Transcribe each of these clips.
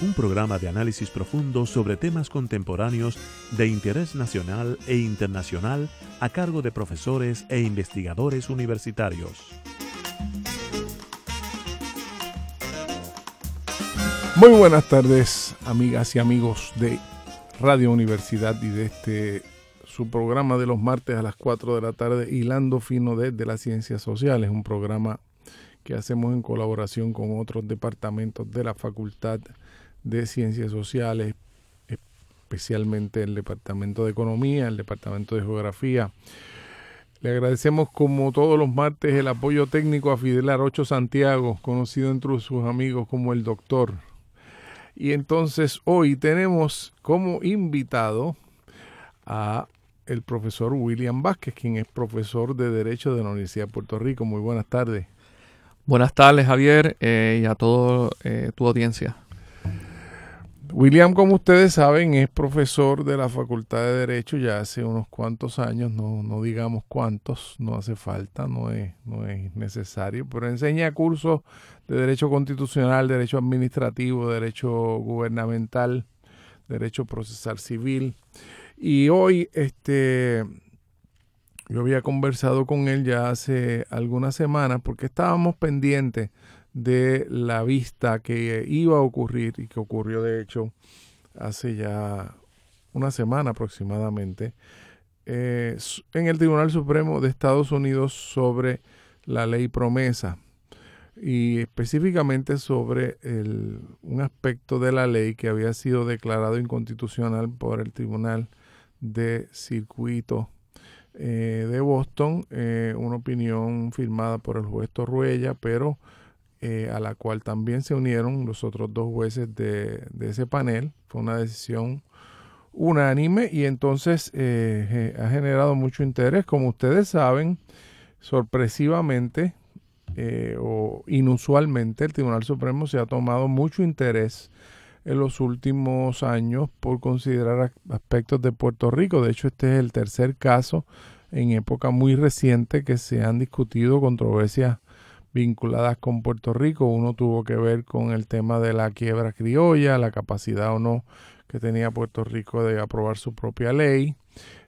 un programa de análisis profundo sobre temas contemporáneos de interés nacional e internacional a cargo de profesores e investigadores universitarios. Muy buenas tardes, amigas y amigos de Radio Universidad y de este su programa de los martes a las 4 de la tarde, Hilando Fino desde las Ciencias Sociales, un programa que hacemos en colaboración con otros departamentos de la Facultad de Ciencias Sociales, especialmente el Departamento de Economía, el Departamento de Geografía. Le agradecemos como todos los martes el apoyo técnico a Fidel Arocho Santiago, conocido entre sus amigos como el doctor. Y entonces hoy tenemos como invitado a el profesor William Vázquez, quien es profesor de Derecho de la Universidad de Puerto Rico. Muy buenas tardes. Buenas tardes, Javier, eh, y a toda eh, tu audiencia. William, como ustedes saben, es profesor de la Facultad de Derecho ya hace unos cuantos años, no, no digamos cuántos, no hace falta, no es, no es necesario, pero enseña cursos de Derecho Constitucional, Derecho Administrativo, Derecho Gubernamental, Derecho Procesal Civil. Y hoy, este, yo había conversado con él ya hace algunas semanas porque estábamos pendientes de la vista que iba a ocurrir y que ocurrió de hecho hace ya una semana aproximadamente eh, en el Tribunal Supremo de Estados Unidos sobre la ley promesa y específicamente sobre el, un aspecto de la ley que había sido declarado inconstitucional por el Tribunal de Circuito eh, de Boston, eh, una opinión firmada por el juez Torruella, pero eh, a la cual también se unieron los otros dos jueces de, ese panel. Fue una decisión unánime y entonces eh, ha generado mucho interés. Como ustedes saben, sorpresivamente eh, o inusualmente el Tribunal Supremo se ha tomado mucho interés en los últimos años por considerar aspectos de Puerto Rico. De hecho, este es el tercer caso en época muy reciente que se han discutido controversias vinculadas con Puerto Rico. Uno tuvo que ver con el tema de la quiebra criolla, la capacidad o no que tenía Puerto Rico de aprobar su propia ley.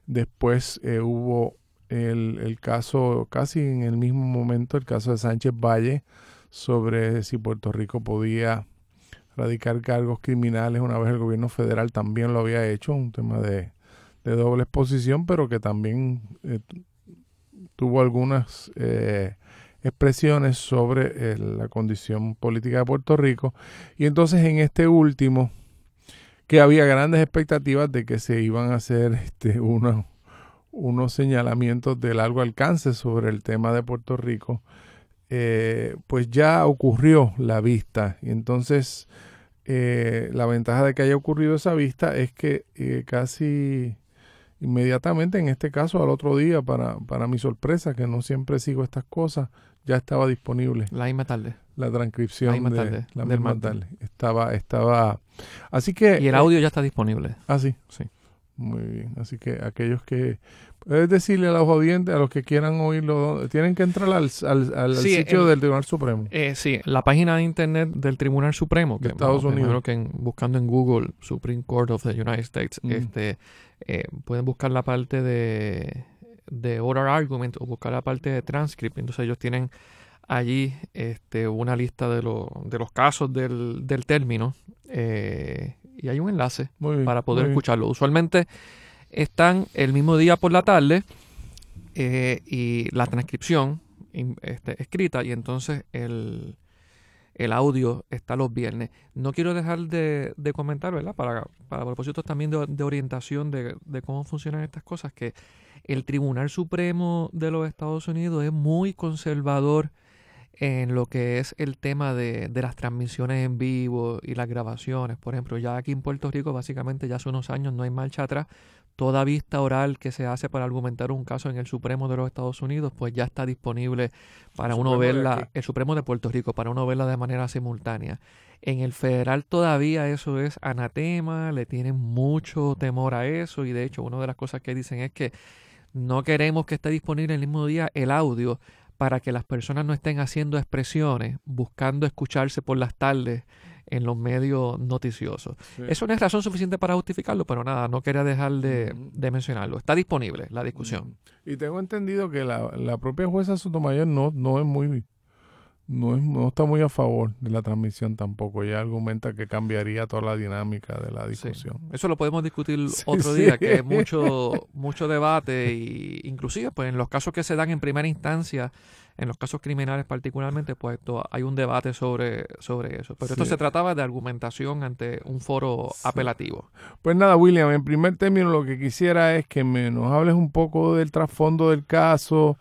Después eh, hubo el, el, caso, casi en el mismo momento, el caso de Sánchez Valle sobre si Puerto Rico podía radicar cargos criminales una vez el gobierno federal también lo había hecho, un tema de, de doble exposición, pero que también eh, tuvo algunas eh, expresiones sobre eh, la condición política de Puerto Rico. Y entonces en este último, que había grandes expectativas de que se iban a hacer este, unos, unos señalamientos de largo alcance sobre el tema de Puerto Rico, eh, pues ya ocurrió la vista. Y entonces eh, la ventaja de que haya ocurrido esa vista es que casi inmediatamente, en este caso al otro día, para, para mi sorpresa, que no siempre sigo estas cosas, ya estaba disponible. La misma tarde. La transcripción. La misma tarde. La misma tarde. Estaba, estaba. Así que. Y el audio ya está disponible. Ah, sí. Sí. Muy bien. Así que aquellos que. Puedes decirle a los oyentes, a los que quieran oírlo, tienen que entrar al, al, sitio del Tribunal Supremo. Eh, sí, la página de internet del Tribunal Supremo. De Estados Unidos. que buscando en Google Supreme Court of the United States, mm. este, eh, pueden buscar la parte de de oral argument o buscar la parte de transcript. Entonces ellos tienen allí este, una lista de, de los casos del, del término eh, y hay un enlace para poder escucharlo. Usualmente están el mismo día por la tarde eh, y la transcripción este, escrita y entonces el, el audio está los viernes. No quiero dejar de, comentar, ¿verdad? Para, para propósitos también de, de orientación de, de, cómo funcionan estas cosas, que el Tribunal Supremo de los Estados Unidos es muy conservador en lo que es el tema de, de, las transmisiones en vivo y las grabaciones. Por ejemplo, ya aquí en Puerto Rico, básicamente ya hace unos años no hay marcha atrás. Toda vista oral que se hace para argumentar un caso en el Supremo de los Estados Unidos, pues ya está disponible para uno verla, el Supremo de Puerto Rico, para uno verla de manera simultánea. En el federal todavía eso es anatema, le tienen mucho temor a eso y de hecho una de las cosas que dicen es que no queremos que esté disponible el mismo día el audio para que las personas no estén haciendo expresiones, buscando escucharse por las tardes en los medios noticiosos. Eso no es razón suficiente para justificarlo, pero nada, no quería dejar de, mencionarlo. Está disponible la discusión. Y tengo entendido que la, la propia jueza Sotomayor no, no es muy no, no está muy a favor de la transmisión tampoco. Ella argumenta que cambiaría toda la dinámica de la discusión. Eso lo podemos discutir otro día, que es mucho, mucho debate y inclusive pues en los casos que se dan en primera instancia, en los casos criminales particularmente, pues hay un debate sobre, sobre eso. Pero esto se trataba de argumentación ante un foro apelativo. Pues nada, William, en primer término lo que quisiera es que me, nos hables un poco del trasfondo del caso,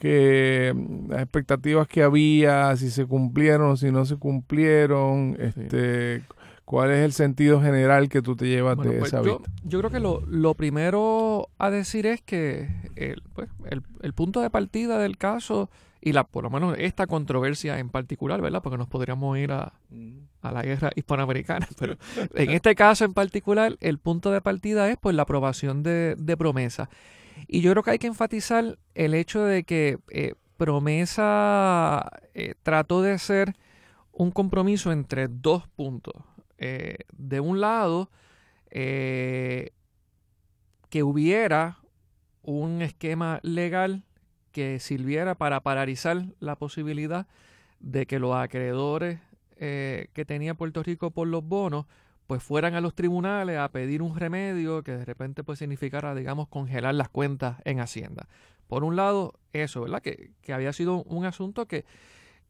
que mm, las expectativas que había, si se cumplieron o si no se cumplieron, este, cuál es el sentido general que tú te llevas de pues esa yo, Yo creo que lo, lo, primero a decir es que el, pues, el, el, punto de partida del caso y la por lo menos esta controversia en particular, ¿verdad? Porque nos podríamos ir a, a la guerra hispanoamericana, pero en este caso en particular el punto de partida es pues la aprobación de, de promesa. Y yo creo que hay que enfatizar el hecho de que eh, Promesa eh, trató de ser un compromiso entre dos puntos. Eh, de un lado, que hubiera un esquema legal que sirviera para paralizar la posibilidad de que los acreedores que tenía Puerto Rico por los bonos pues fueran a los tribunales a pedir un remedio que de repente pues significara, digamos, congelar las cuentas en Hacienda. Por un lado, eso, ¿verdad? Que, que había sido un asunto que,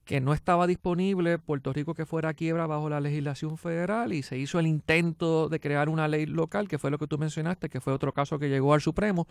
que no estaba disponible Puerto Rico que fuera quiebra bajo la legislación federal y se hizo el intento de crear una ley local, que fue lo que tú mencionaste, que fue otro caso que llegó al Supremo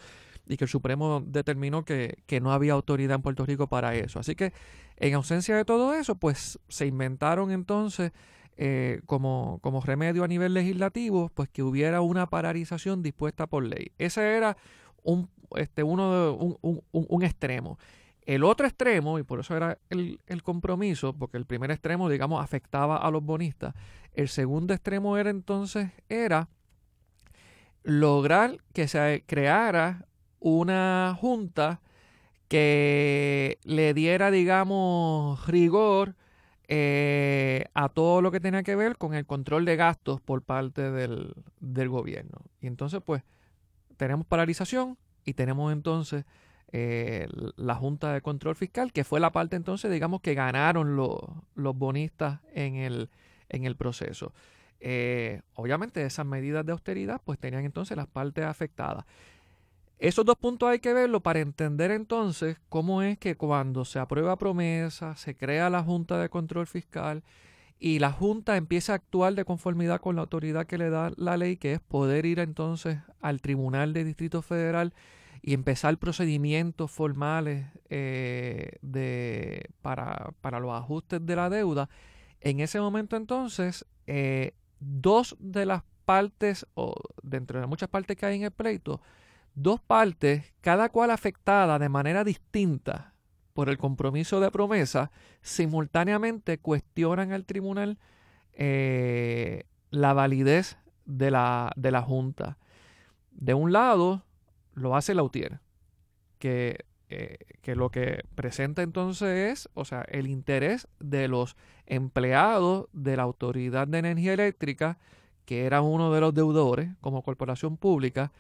y que el Supremo determinó que, que no había autoridad en Puerto Rico para eso. Así que en ausencia de todo eso, pues se inventaron entonces eh, como, como remedio a nivel legislativo, pues que hubiera una paralización dispuesta por ley. Ese era un, este, uno un, un, extremo. El otro extremo, y por eso era el, el, compromiso, porque el primer extremo, digamos, afectaba a los bonistas, el segundo extremo era entonces, era lograr que se creara una junta que le diera, digamos, rigor eh, a todo lo que tenía que ver con el control de gastos por parte del, gobierno. Y entonces, pues, tenemos paralización y tenemos entonces eh, la Junta de Control Fiscal, que fue la parte entonces, digamos, que ganaron los bonistas en el, en el proceso. Eh, obviamente esas medidas de austeridad pues tenían entonces las partes afectadas. Esos dos puntos hay que verlo para entender entonces cómo es que cuando se aprueba promesa, se crea la Junta de Control Fiscal y la Junta empieza a actuar de conformidad con la autoridad que le da la ley, que es poder ir entonces al Tribunal de Distrito Federal y empezar procedimientos formales eh, de, para, para, los ajustes de la deuda. En ese momento entonces, eh, dos de las partes, o dentro de muchas partes que hay en el pleito, dos partes, cada cual afectada de manera distinta por el compromiso de promesa, simultáneamente cuestionan al tribunal eh, la validez de la, de la Junta. De un lado, lo hace Lautier, que, eh, que lo que presenta entonces es, o sea, el interés de los empleados de la Autoridad de Energía Eléctrica, que era uno de los deudores como corporación pública,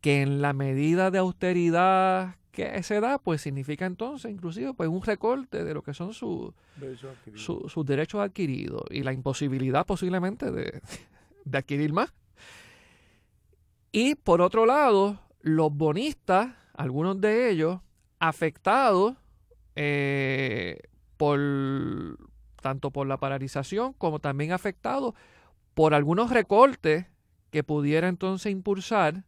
que en la medida de austeridad que se da, pues significa entonces inclusive pues un recorte de lo que son sus derechos adquiridos y la imposibilidad posiblemente de, adquirir más. Y por otro lado, los bonistas, algunos de ellos, afectados eh, por tanto por la paralización como también afectados por algunos recortes que pudiera entonces impulsar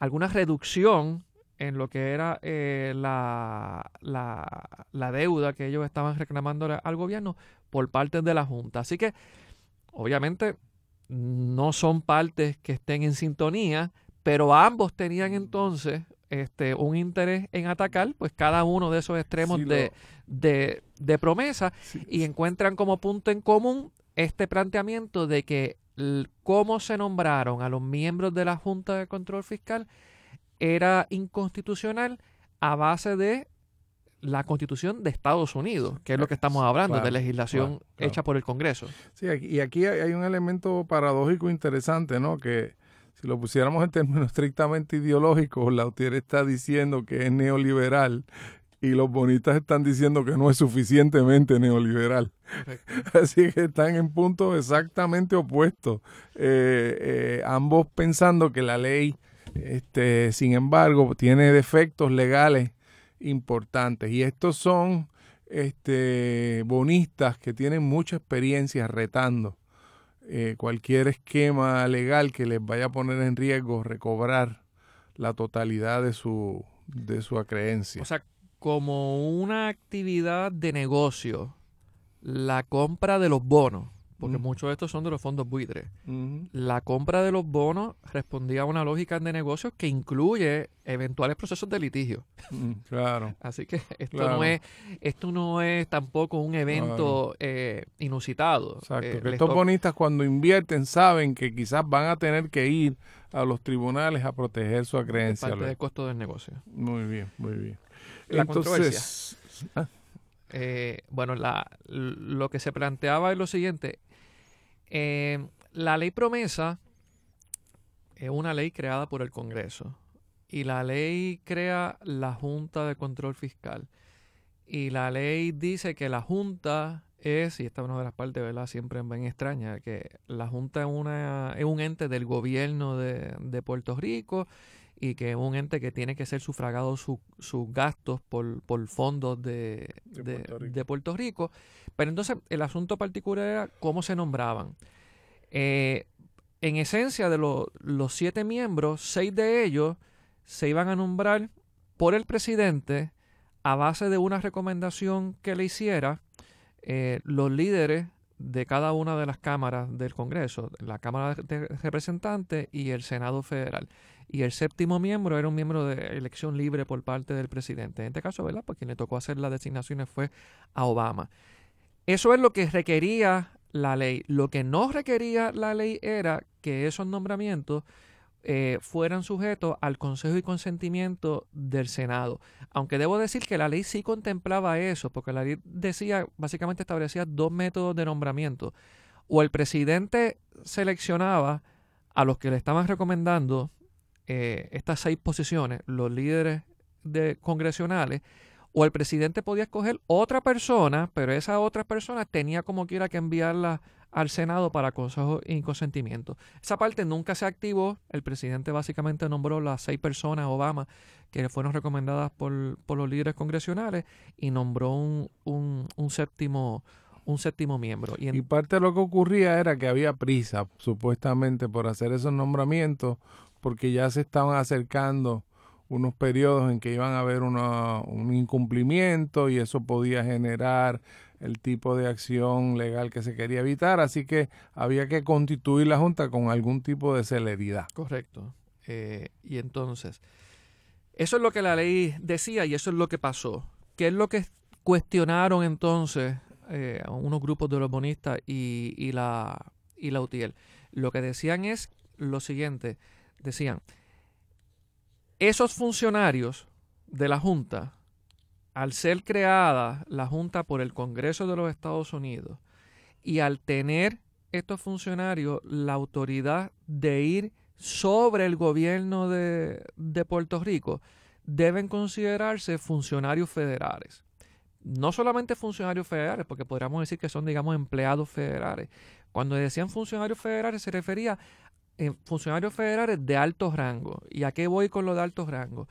alguna reducción en lo que era eh, la, la, deuda que ellos estaban reclamando al gobierno por parte de la Junta. Así que, obviamente, no son partes que estén en sintonía, pero ambos tenían entonces este, un interés en atacar, pues cada uno de esos extremos de, de, promesa y encuentran como punto en común este planteamiento de que cómo se nombraron a los miembros de la Junta de Control Fiscal era inconstitucional a base de la Constitución de Estados Unidos, que es lo que estamos hablando, de legislación hecha por el Congreso. Sí, y aquí hay un elemento paradójico interesante, ¿no? Que si lo pusiéramos en términos estrictamente ideológicos, Lautier está diciendo que es neoliberal y los bonistas están diciendo que no es suficientemente neoliberal. Así que están en puntos exactamente opuestos, eh, eh, ambos pensando que la ley, este, sin embargo, tiene defectos legales importantes. Y estos son este, bonistas que tienen mucha experiencia retando eh, cualquier esquema legal que les vaya a poner en riesgo recobrar la totalidad de su, de su acreencia. O sea, como una actividad de negocio, la compra de los bonos porque muchos de estos son de los fondos buitres. La compra de los bonos respondía a una lógica de negocios que incluye eventuales procesos de litigio. claro. Así que esto no es esto no es tampoco un evento eh, inusitado. Exacto. Eh, que estos bonistas cuando invierten saben que quizás van a tener que ir a los tribunales a proteger su acreencia. Parte del costo del negocio. Muy bien, muy bien. La Entonces, ah. eh, bueno, la, lo que se planteaba es lo siguiente. Eh, la ley promesa es una ley creada por el Congreso y la ley crea la Junta de Control Fiscal. Y la ley dice que la Junta es, y esta es una de las partes, ¿verdad? Siempre bien extraña, que la Junta es, una, es un ente del gobierno de, Puerto Rico y que es un ente que tiene que ser sufragado sus gastos por, por fondos de, de, Puerto Rico. Pero entonces el asunto particular era cómo se nombraban. Eh, en esencia, de los siete miembros, seis de ellos se iban a nombrar por el presidente a base de una recomendación que le hiciera eh, los líderes de cada una de las cámaras del Congreso, la Cámara de Representantes y el Senado Federal. Y el séptimo miembro era un miembro de elección libre por parte del presidente. En este caso, ¿verdad? Pues quien le tocó hacer las designaciones fue a Obama. Eso es lo que requería la ley. Lo que no requería la ley era que esos nombramientos eh, fueran sujetos al consejo y consentimiento del Senado. Aunque debo decir que la ley sí contemplaba eso, porque la ley decía, básicamente establecía dos métodos de nombramiento. O el presidente seleccionaba a los que le estaban recomendando eh, estas seis posiciones, los líderes de, congresionales, o el presidente podía escoger otra persona, pero esa otra persona tenía como quiera que enviarla al Senado para consejo y consentimiento. Esa parte nunca se activó. El presidente básicamente nombró las seis personas, Obama, que fueron recomendadas por, los líderes congresionales y nombró un, un, séptimo un séptimo miembro. Y, y, parte de lo que ocurría era que había prisa, supuestamente, por hacer esos nombramientos, porque ya se estaban acercando unos periodos en que iban a haber un incumplimiento y eso podía generar el tipo de acción legal que se quería evitar, así que había que constituir la Junta con algún tipo de celeridad. Correcto. Eh, y entonces, eso es lo que la ley decía y eso es lo que pasó. ¿Qué es lo que cuestionaron entonces eh, unos grupos de los bonistas y, y, la, y la UTIEL? Lo que decían es lo siguiente, decían, esos funcionarios de la Junta, al ser creada la Junta por el Congreso de los Estados Unidos y al tener estos funcionarios la autoridad de ir sobre el gobierno de, Puerto Rico, deben considerarse funcionarios federales. No solamente funcionarios federales, porque podríamos decir que son, digamos, empleados federales. Cuando decían funcionarios federales se refería funcionarios federales de alto rango. ¿Y a qué voy con lo de alto rango?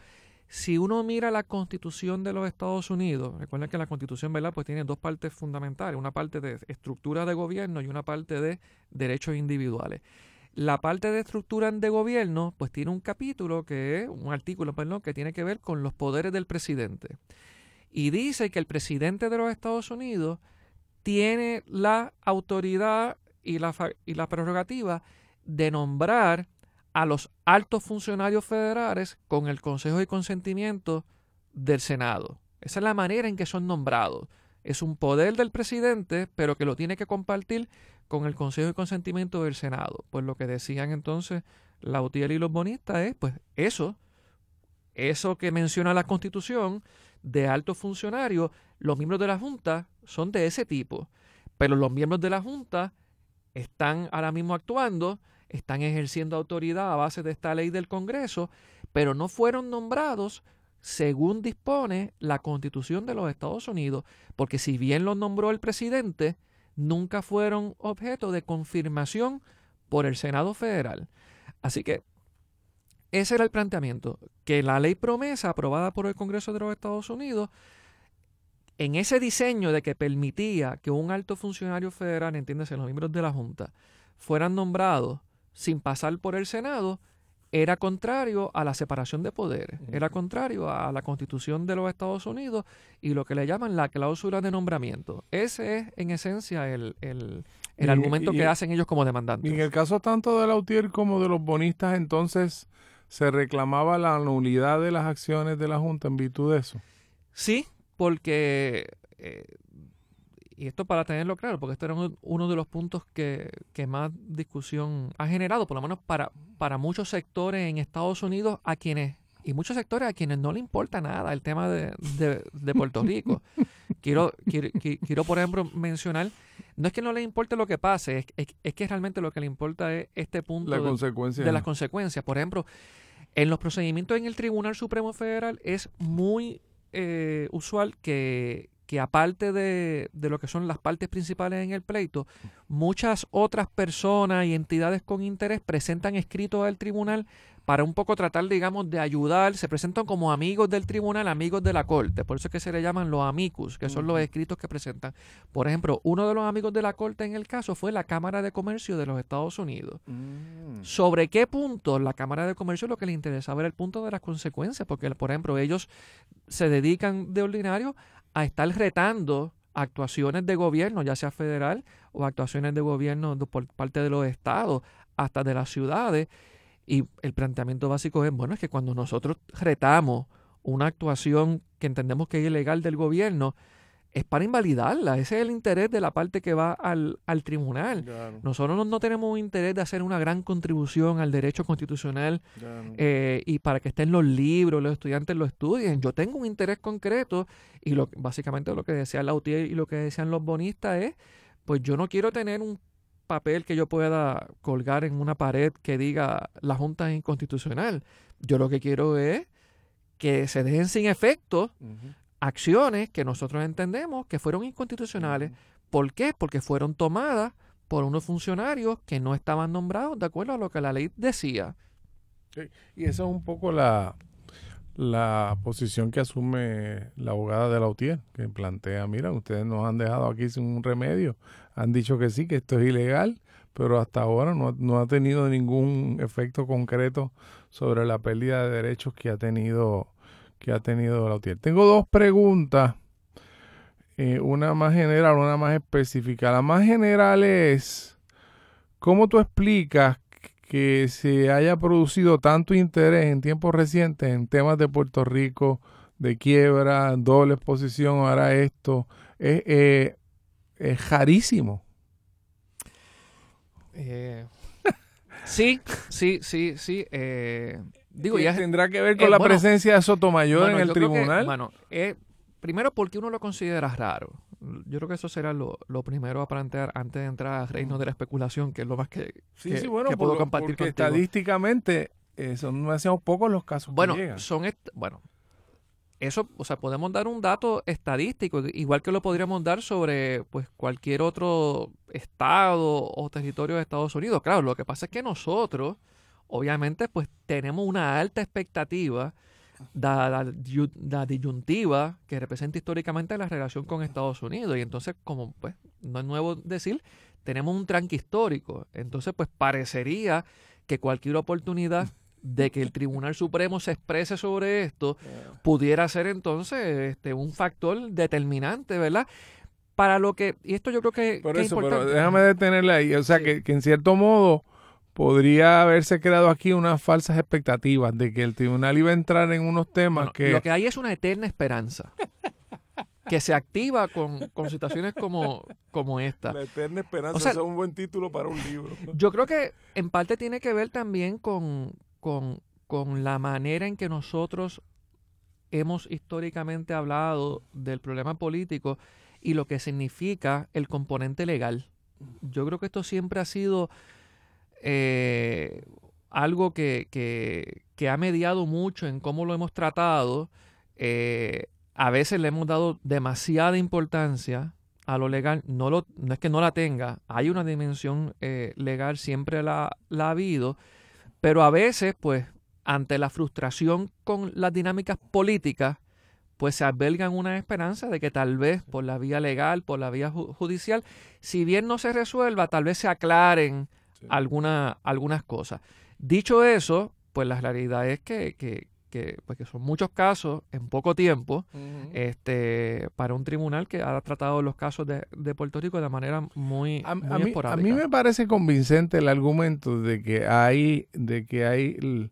Si uno mira la constitución de los Estados Unidos, recuerden que la constitución ¿verdad? Pues tiene dos partes fundamentales, una parte de estructura de gobierno y una parte de derechos individuales. la parte de estructura de gobierno, pues tiene un capítulo que es, un artículo, perdón, que tiene que ver con los poderes del presidente. Y dice que el presidente de los Estados Unidos tiene la autoridad y la, y la prerrogativa de nombrar a los altos funcionarios federales con el consejo y consentimiento del Senado. Esa es la manera en que son nombrados. Es un poder del presidente, pero que lo tiene que compartir con el consejo y consentimiento del Senado. Pues lo que decían entonces Lautier y los bonistas es, pues eso, eso que menciona la Constitución de altos funcionarios, los miembros de la Junta son de ese tipo. Pero los miembros de la Junta están ahora mismo actuando, están ejerciendo autoridad a base de esta ley del Congreso, pero no fueron nombrados según dispone la Constitución de los Estados Unidos, porque si bien los nombró el presidente, nunca fueron objeto de confirmación por el Senado Federal. Así que ese era el planteamiento, que la ley promesa aprobada por el Congreso de los Estados Unidos, en ese diseño de que permitía que un alto funcionario federal, entiéndase, los miembros de la Junta, fueran nombrados sin pasar por el Senado, era contrario a la separación de poderes, era contrario a la constitución de los Estados Unidos y lo que le llaman la cláusula de nombramiento. Ese es en esencia el, argumento que hacen ellos como demandantes. Y en el caso tanto de Lautier como de los bonistas, entonces se reclamaba la nulidad de las acciones de la Junta en virtud de eso. Sí, porque eh, y esto para tenerlo claro, porque este era uno de los puntos que, más discusión ha generado, por lo menos para, para muchos sectores en Estados Unidos, a quienes, y muchos sectores a quienes no le importa nada el tema de, Puerto Rico. quiero, quiero, por ejemplo, mencionar, no es que no le importe lo que pase, es, que realmente lo que le importa es este punto de, de las consecuencias. Por ejemplo, en los procedimientos en el Tribunal Supremo Federal es muy eh, usual que, que aparte de, lo que son las partes principales en el pleito, muchas otras personas y entidades con interés presentan escritos al tribunal para un poco tratar, digamos, de ayudar, se presentan como amigos del tribunal, amigos de la corte, por eso es que se le llaman los amicus, que son los escritos que presentan. Por ejemplo, uno de los amigos de la corte en el caso fue la Cámara de Comercio de los Estados Unidos. Mm. ¿Sobre qué punto la Cámara de Comercio lo que le interesaba era el punto de las consecuencias? Porque, por ejemplo, ellos se dedican de ordinario a estar retando actuaciones de gobierno, ya sea federal o actuaciones de gobierno por parte de los estados, hasta de las ciudades. Y el planteamiento básico es, bueno, es que cuando nosotros retamos una actuación que entendemos que es ilegal del gobierno, es para invalidarla. Ese es el interés de la parte que va al, al tribunal. Nosotros no, tenemos un interés de hacer una gran contribución al derecho constitucional eh, y para que estén los libros, los estudiantes lo estudien. Yo tengo un interés concreto y lo, básicamente lo que decía Lautier y lo que decían los bonistas es, pues yo no quiero tener un papel que yo pueda colgar en una pared que diga la Junta es inconstitucional. Yo lo que quiero es que se dejen sin efecto acciones que nosotros entendemos que fueron inconstitucionales. ¿Por qué? Porque fueron tomadas por unos funcionarios que no estaban nombrados de acuerdo a lo que la ley decía. Y esa es un poco la, la posición que asume la abogada de la UTIER, que plantea, mira, ustedes nos han dejado aquí sin un remedio, han dicho que sí, que esto es ilegal, pero hasta ahora no, no ha tenido ningún efecto concreto sobre la pérdida de derechos que ha tenido que ha tenido Lautier. Tengo dos preguntas, eh, una más general, una más específica. La más general es, ¿cómo tú explicas que se haya producido tanto interés en tiempos recientes en temas de Puerto Rico, de quiebra, doble exposición, ahora esto? Es, eh. Eh, sí, sí, sí, sí. Eh, Digo, ya tendrá que ver con la presencia de Sotomayor en el tribunal. bueno, eh, primero porque uno lo considera raro. Yo creo que eso será lo, primero a plantear antes de entrar al reino de la especulación, que es lo más que, sí, sí, bueno, puedo compartir porque estadísticamente eh, son demasiado pocos los casos bueno, que llegan. son bueno, eso, o sea, podemos dar un dato estadístico, igual que lo podríamos dar sobre pues cualquier otro estado o territorio de Estados Unidos. Claro, lo que pasa es que nosotros obviamente pues tenemos una alta expectativa la, la, disyuntiva que representa históricamente la relación con Estados Unidos. Y entonces, como pues no es nuevo decir, tenemos un tranque histórico. Entonces, pues parecería que cualquier oportunidad de que el Tribunal Supremo se exprese sobre esto pudiera ser entonces este, un factor determinante, ¿verdad? Para lo que, y esto yo creo que, Por eso, Pero déjame detenerle ahí, o sea, que, que en cierto modo podría haberse creado aquí unas falsas expectativas de que el tribunal iba a entrar en unos temas que... Lo que hay es una eterna esperanza que se activa con, con situaciones como, como esta. La eterna esperanza es un buen título para un libro. Yo creo que en parte tiene que ver también con, con, con la manera en que nosotros hemos históricamente hablado del problema político y lo que significa el componente legal. Yo creo que esto siempre ha sido eh, algo que, que, ha mediado mucho en cómo lo hemos tratado. Eh, a veces le hemos dado demasiada importancia a lo legal. No, lo, no es que no la tenga, hay una dimensión eh, legal, siempre la, ha habido, pero a veces, pues, ante la frustración con las dinámicas políticas, pues se albergan una esperanza de que tal vez por la vía legal, por la vía judicial, si bien no se resuelva, tal vez se aclaren algunas cosas. Dicho eso, pues la realidad es que, que, que, pues son muchos casos en poco tiempo este, para un tribunal que ha tratado los casos de, de Puerto Rico de manera muy, a, mí, a mí me parece convincente el argumento de que hay, de que hay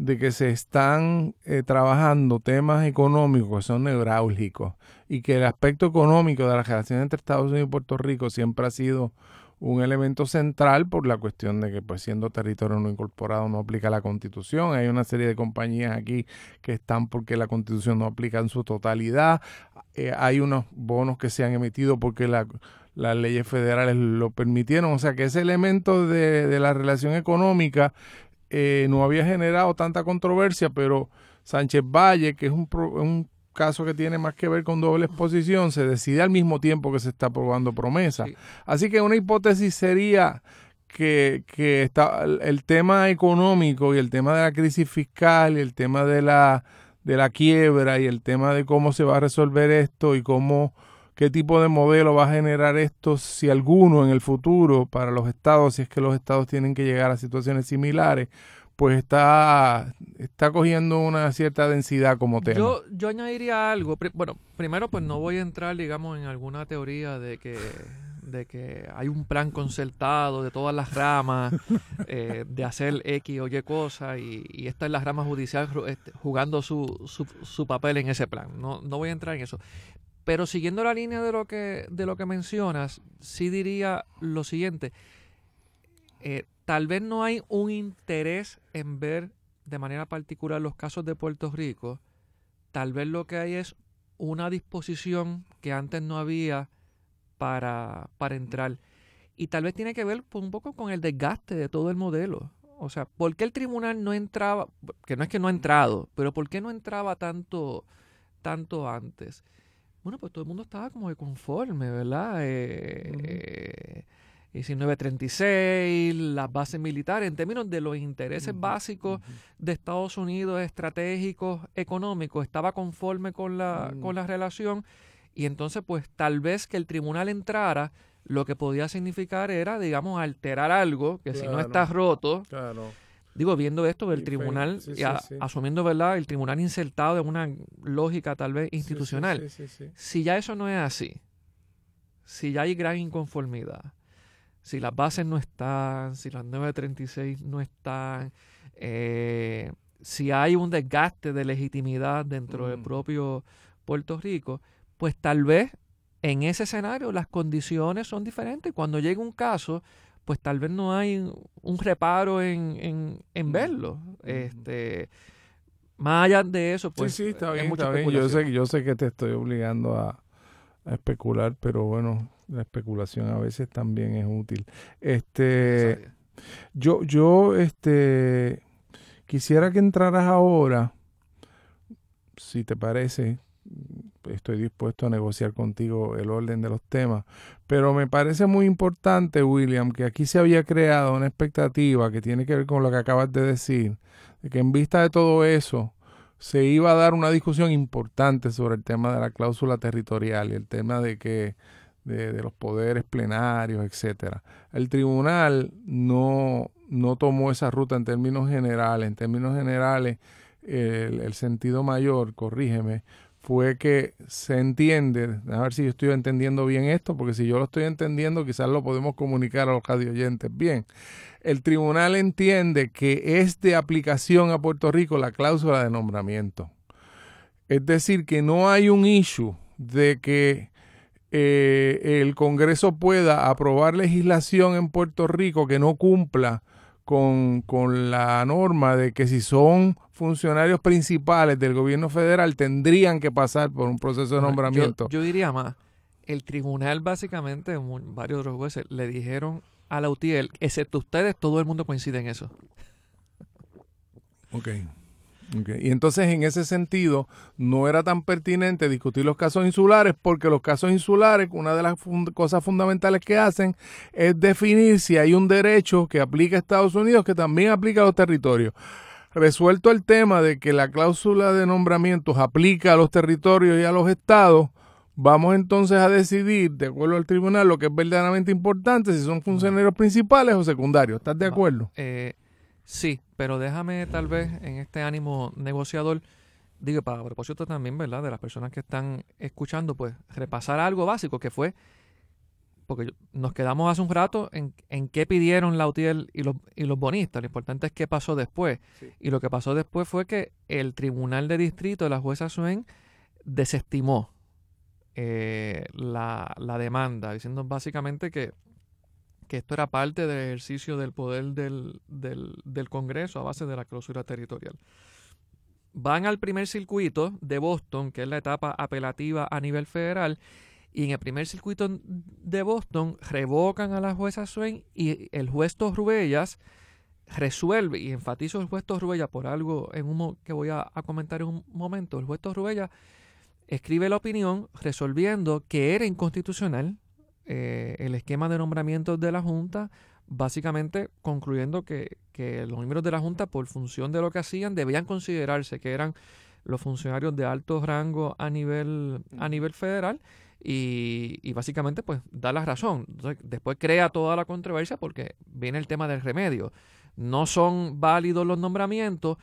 de que se están eh, trabajando temas económicos que son neurálgicos y que el aspecto económico de la relación entre Estados Unidos y Puerto Rico siempre ha sido un elemento central por la cuestión de que pues siendo territorio no incorporado no aplica la constitución. Hay una serie de compañías aquí que están porque la constitución no aplica en su totalidad. Eh, hay unos bonos que se han emitido porque la, las leyes federales lo permitieron. O sea que ese elemento de, de la relación económica eh, no había generado tanta controversia, pero Sánchez Valle, que es un, un caso que tiene más que ver con doble exposición, se decide al mismo tiempo que se está aprobando promesa. Así que una hipótesis sería que, que está, el tema económico y el tema de la crisis fiscal y el tema de la, de la quiebra y el tema de cómo se va a resolver esto y cómo qué tipo de modelo va a generar esto, si alguno en el futuro para los estados, si es que los estados tienen que llegar a situaciones similares, pues está, está cogiendo una cierta densidad como tema. Yo, yo añadiría algo. Bueno, primero pues no voy a entrar, digamos, en alguna teoría de que de que hay un plan concertado de todas las ramas eh, de hacer X o Y cosas y, y esta es la rama judicial este, jugando su, su, su, papel en ese plan. No, no voy a entrar en eso. Pero siguiendo la línea de lo que, de lo que mencionas, sí diría lo siguiente. Eh, tal vez no hay un interés en ver de manera particular los casos de Puerto Rico. Tal vez lo que hay es una disposición que antes no había para, para entrar. Y tal vez tiene que ver un poco con el desgaste de todo el modelo. O sea, ¿por qué el tribunal no entraba? Que no es que no ha entrado, pero ¿por qué no entraba tanto, tanto antes? Bueno, pues todo el mundo estaba como de conforme, ¿verdad? Eh, 1936, las bases militares, en términos de los intereses básicos de Estados Unidos, estratégicos, económicos, estaba conforme con la, con la relación. Y entonces pues tal vez que el tribunal entrara, lo que podía significar era, digamos, alterar algo que si no está roto, digo, viendo esto del tribunal, asumiendo, ¿verdad?, el tribunal insertado en una lógica tal vez institucional. Si ya eso no es así, si ya hay gran inconformidad, si las bases no están, si las 936 no están, eh, si hay un desgaste de legitimidad dentro del mm. propio Puerto Rico, pues tal vez en ese escenario las condiciones son diferentes. Cuando llega un caso, pues tal vez no hay un reparo en, en, mm. verlo. Mm. Este, más allá de eso, pues. Sí, sí, está bien, está bien. Yo sé, yo sé que te estoy obligando a, a especular, pero bueno, la especulación a veces también es útil. Este, yo, yo, este, quisiera que entraras ahora, si te parece, estoy dispuesto a negociar contigo el orden de los temas, pero me parece muy importante, William, que aquí se había creado una expectativa que tiene que ver con lo que acabas de decir, de que en vista de todo eso, se iba a dar una discusión importante sobre el tema de la cláusula territorial y el tema de que de, los poderes plenarios, etcétera. El tribunal no, no tomó esa ruta en términos generales. En términos generales, el, sentido mayor, corrígeme, fue que se entiende, a ver si yo estoy entendiendo bien esto, porque si yo lo estoy entendiendo, quizás lo podemos comunicar a los oyentes bien. El tribunal entiende que es de aplicación a Puerto Rico la cláusula de nombramiento. Es decir, que no hay un issue de que eh, el Congreso pueda aprobar legislación en Puerto Rico que no cumpla con, con, la norma de que si son funcionarios principales del gobierno federal tendrían que pasar por un proceso de nombramiento. Yo, diría más, el tribunal básicamente, varios otros jueces, le dijeron a la UTIEL, excepto ustedes, todo el mundo coincide en eso. Ok. Y entonces en ese sentido no era tan pertinente discutir los casos insulares porque los casos insulares, una de las cosas fundamentales que hacen es definir si hay un derecho que aplica a Estados Unidos que también aplica a los territorios. Resuelto el tema de que la cláusula de nombramientos aplica a los territorios y a los estados, vamos entonces a decidir, de acuerdo al tribunal, lo que es verdaderamente importante, si son funcionarios principales o secundarios. ¿Estás de acuerdo? Eh, Sí, pero déjame tal vez en este ánimo negociador, digo, para propósito también, ¿verdad? De las personas que están escuchando, pues repasar algo básico que fue, porque nos quedamos hace un rato en, en qué pidieron la UTIEL y los, y los bonistas. Lo importante es qué pasó después. Y lo que pasó después fue que el Tribunal de Distrito de la jueza Suen desestimó eh, la, la demanda, diciendo básicamente que que esto era parte del ejercicio del poder del, del, Congreso a base de la clausura territorial. Van al primer circuito de Boston, que es la etapa apelativa a nivel federal, y en el primer circuito de Boston revocan a la jueza Swain y el juez Torrubellas resuelve, y enfatizo el juez Torrubellas por algo en un, que voy a, comentar en un momento, el juez Torrubellas escribe la opinión resolviendo que era inconstitucional eh, el esquema de nombramiento de la Junta, básicamente concluyendo que, los miembros de la Junta, por función de lo que hacían, debían considerarse que eran los funcionarios de alto rango a nivel, a nivel federal y, básicamente pues da la razón. después crea toda la controversia porque viene el tema del remedio. No son válidos los nombramientos,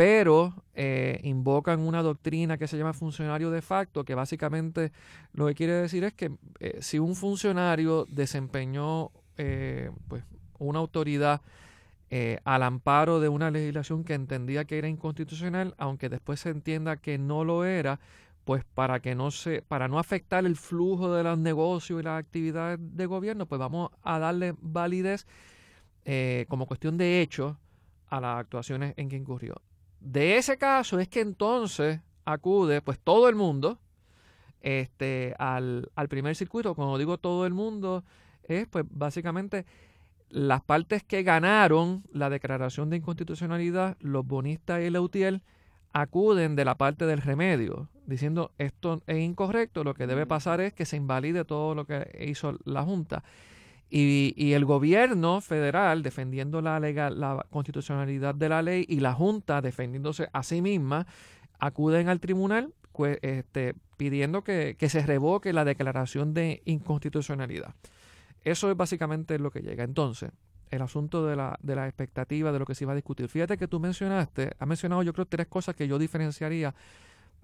pero eh, invocan una doctrina que se llama funcionario de facto, que básicamente lo que quiere decir es que eh, si un funcionario desempeñó eh, pues, una autoridad al amparo de una legislación que entendía que era inconstitucional, aunque después se entienda que no lo era, pues para que no se, para no afectar el flujo de los negocios y las actividades de gobierno, pues vamos a darle validez como cuestión de hecho a las actuaciones en que incurrió. De ese caso es que entonces acude pues todo el mundo este, al, primer circuito. Cuando digo todo el mundo, es pues básicamente las partes que ganaron la declaración de inconstitucionalidad, los bonistas y el UTIEL, acuden de la parte del remedio, diciendo esto es incorrecto, lo que debe pasar es que se invalide todo lo que hizo la Junta. Y, el gobierno federal defendiendo la, legal, la constitucionalidad de la ley y la Junta defendiéndose a sí misma, acuden al tribunal este, pidiendo que, se revoque la declaración de inconstitucionalidad. Eso es básicamente lo que llega. Entonces, el asunto de la, de la expectativa de lo que se iba a discutir. Fíjate que tú mencionaste, has mencionado yo creo tres cosas que yo diferenciaría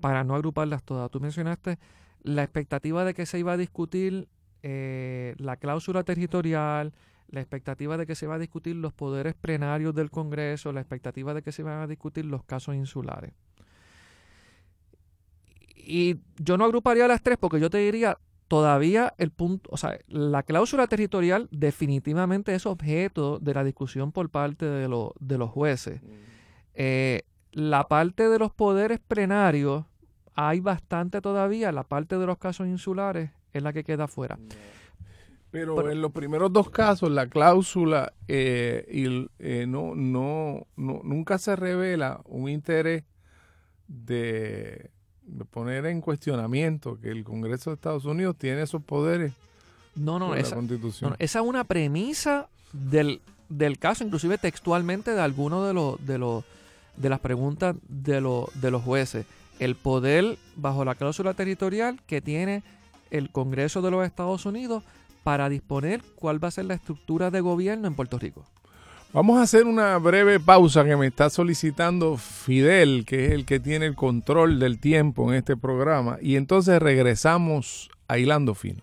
para no agruparlas todas. Tú mencionaste la expectativa de que se iba a discutir eh, la cláusula territorial, la expectativa de que se va a discutir los poderes plenarios del Congreso, la expectativa de que se van a discutir los casos insulares. Y yo no agruparía las tres porque yo te diría, todavía el punto, o sea, la cláusula territorial definitivamente es objeto de la discusión por parte de, de los jueces. Mm. Eh, la parte de los poderes plenarios, hay bastante todavía, la parte de los casos insulares es la que queda fuera. Pero, en los primeros dos casos, la cláusula eh, y, eh, no, no, no, nunca se revela un interés de, poner en cuestionamiento que el Congreso de Estados Unidos tiene esos poderes. No, no, esa, Constitución. esa es una premisa del, del caso, inclusive textualmente de algunos de los, de los de las preguntas de, de los jueces. El poder bajo la cláusula territorial que tiene el Congreso de los Estados Unidos para disponer cuál va a ser la estructura de gobierno en Puerto Rico. Vamos a hacer una breve pausa que me está solicitando Fidel, que es el que tiene el control del tiempo en este programa, y entonces regresamos a Hilando Fino.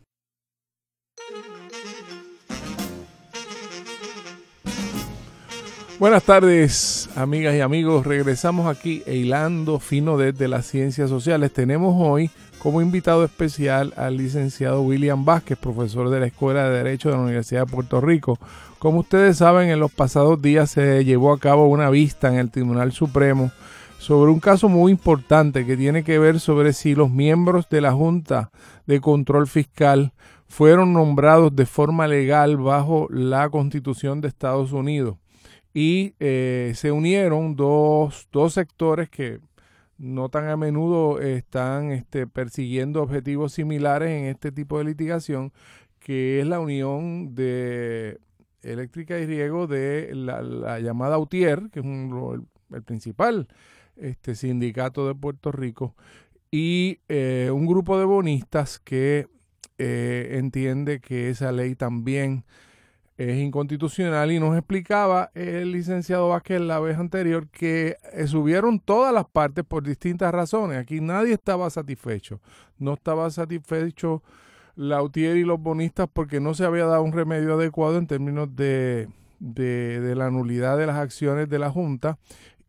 Buenas tardes, amigas y amigos. Regresamos aquí hilando fino desde las ciencias sociales. Tenemos hoy como invitado especial al licenciado William Vázquez, profesor de la Escuela de Derecho de la Universidad de Puerto Rico. Como ustedes saben, en los pasados días se llevó a cabo una vista en el Tribunal Supremo sobre un caso muy importante que tiene que ver sobre si los miembros de la Junta de Control Fiscal fueron nombrados de forma legal bajo la Constitución de Estados Unidos y eh, se unieron dos, dos, sectores que no tan a menudo están este, persiguiendo objetivos similares en este tipo de litigación, que es la unión de eléctrica y riego de la, llamada UTIER, que es un, el, principal este, sindicato de Puerto Rico, y eh, un grupo de bonistas que eh, entiende que esa ley también es inconstitucional y nos explicaba el licenciado Vázquez la vez anterior que eh, subieron todas las partes por distintas razones. Aquí nadie estaba satisfecho. No estaba satisfecho Lautier y los bonistas porque no se había dado un remedio adecuado en términos de, de, la nulidad de las acciones de la Junta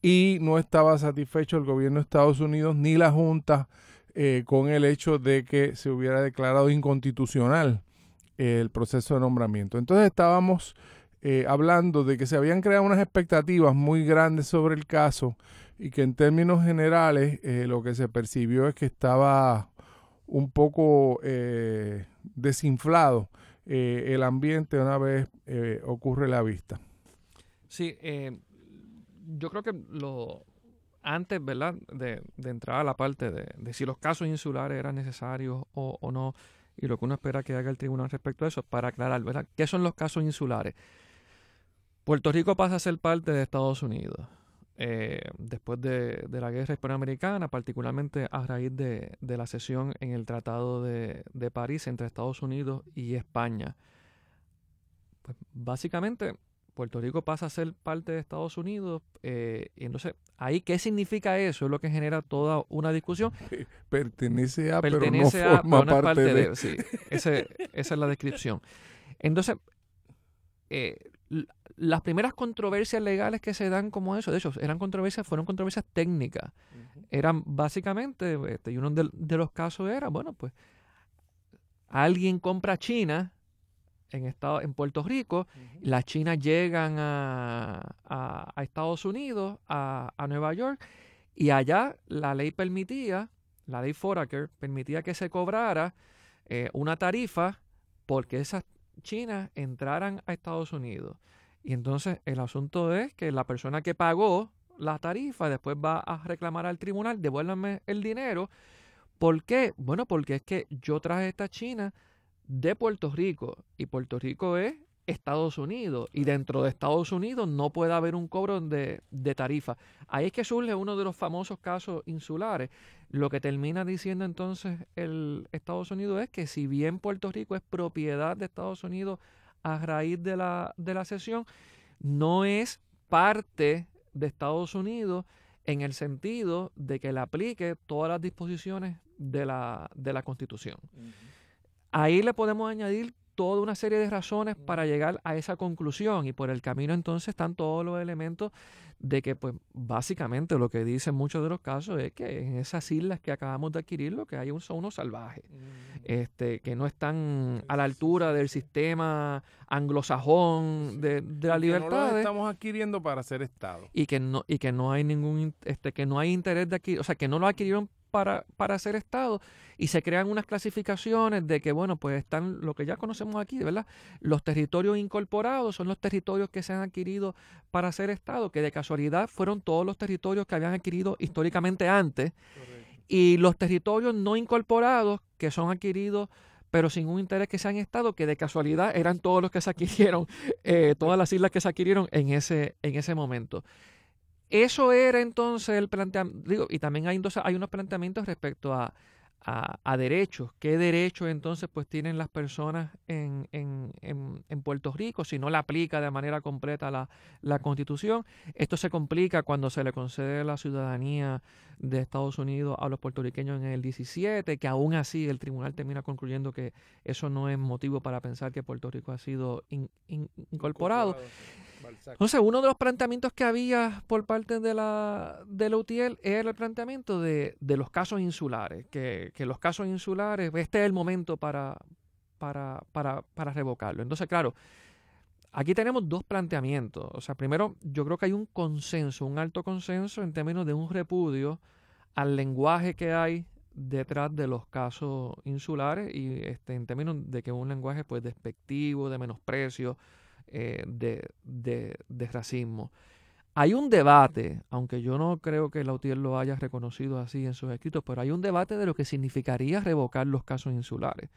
y no estaba satisfecho el gobierno de Estados Unidos ni la Junta eh, con el hecho de que se hubiera declarado inconstitucional el proceso de nombramiento. Entonces estábamos eh, hablando de que se habían creado unas expectativas muy grandes sobre el caso y que en términos generales eh, lo que se percibió es que estaba un poco eh, desinflado el ambiente una vez ocurre la vista. Sí, yo creo que lo antes, ¿verdad? De, entrar a la parte de, de, si los casos insulares eran necesarios o, o no, y lo que uno espera que haga el tribunal respecto a eso para aclarar, ¿verdad? ¿Qué son los casos insulares? Puerto Rico pasa a ser parte de Estados Unidos eh, después de, la guerra hispanoamericana, particularmente a raíz de, la sesión en el Tratado de, de, París entre Estados Unidos y España. Pues básicamente Puerto Rico pasa a ser parte de Estados Unidos. Eh, y entonces, ahí, ¿qué significa eso? Es lo que genera toda una discusión. Pertenece a, Pertenece pero no a, forma parte, de... sí, esa es la descripción. Entonces, eh, las primeras controversias legales que se dan como eso, de hecho, eran controversias, fueron controversias técnicas. Eran básicamente, este, y uno de, de los casos era, bueno, pues, alguien compra China en, Estado, en Puerto Rico, las chinas llegan a, a, Estados Unidos, a, a, Nueva York, y allá la ley permitía, la ley Foraker, permitía que se cobrara eh, una tarifa porque esas chinas entraran a Estados Unidos. Y entonces el asunto es que la persona que pagó la tarifa después va a reclamar al tribunal, devuélvame el dinero. ¿Por qué? Bueno, porque es que yo traje esta china de Puerto Rico y Puerto Rico es Estados Unidos y dentro de Estados Unidos no puede haber un cobro de, tarifa. Ahí es que surge uno de los famosos casos insulares. Lo que termina diciendo entonces el Estados Unidos es que si bien Puerto Rico es propiedad de Estados Unidos a raíz de la, de la sesión, no es parte de Estados Unidos en el sentido de que le aplique todas las disposiciones de la, de la Constitución. Ahí le podemos añadir toda una serie de razones para llegar a esa conclusión y por el camino entonces están todos los elementos de que pues básicamente lo que dicen muchos de los casos es que en esas islas que acabamos de adquirir lo que hay son unos salvajes mm. este que no están a la altura del sistema anglosajón de, de la libertad no estamos adquiriendo para ser estado. Y que no y que no hay ningún este que no hay interés de aquí o sea que no lo adquirieron para, para ser Estado y se crean unas clasificaciones de que, bueno, pues están lo que ya conocemos aquí, ¿verdad? Los territorios incorporados son los territorios que se han adquirido para ser Estado, que de casualidad fueron todos los territorios que habían adquirido históricamente antes. Y los territorios no incorporados que son adquiridos pero sin un interés que sean Estado, que de casualidad eran todos los que se adquirieron, eh, todas las islas que se adquirieron en ese, en ese momento. Eso era entonces el planteamiento, digo, y también hay, hay unos planteamientos respecto a, a, derechos. ¿Qué derechos entonces pues tienen las personas en, en, en, Puerto Rico si no la aplica de manera completa la, la, Constitución? Esto se complica cuando se le concede la ciudadanía de Estados Unidos a los puertorriqueños en el 17, que aún así el tribunal termina concluyendo que eso no es motivo para pensar que Puerto Rico ha sido incorporado. Entonces, uno de los planteamientos que había por parte de la, de la UTIEL era el planteamiento de, los casos insulares, que, los casos insulares, este es el momento para, para, para, para revocarlo. Entonces, claro, aquí tenemos dos planteamientos. O sea, primero, yo creo que hay un consenso, un alto consenso en términos de un repudio al lenguaje que hay detrás de los casos insulares y este, en términos de que un lenguaje pues despectivo, de menosprecio, eh, de, de, racismo. Hay un debate, aunque yo no creo que Lautier lo haya reconocido así en sus escritos, pero hay un debate de lo que significaría revocar los casos insulares.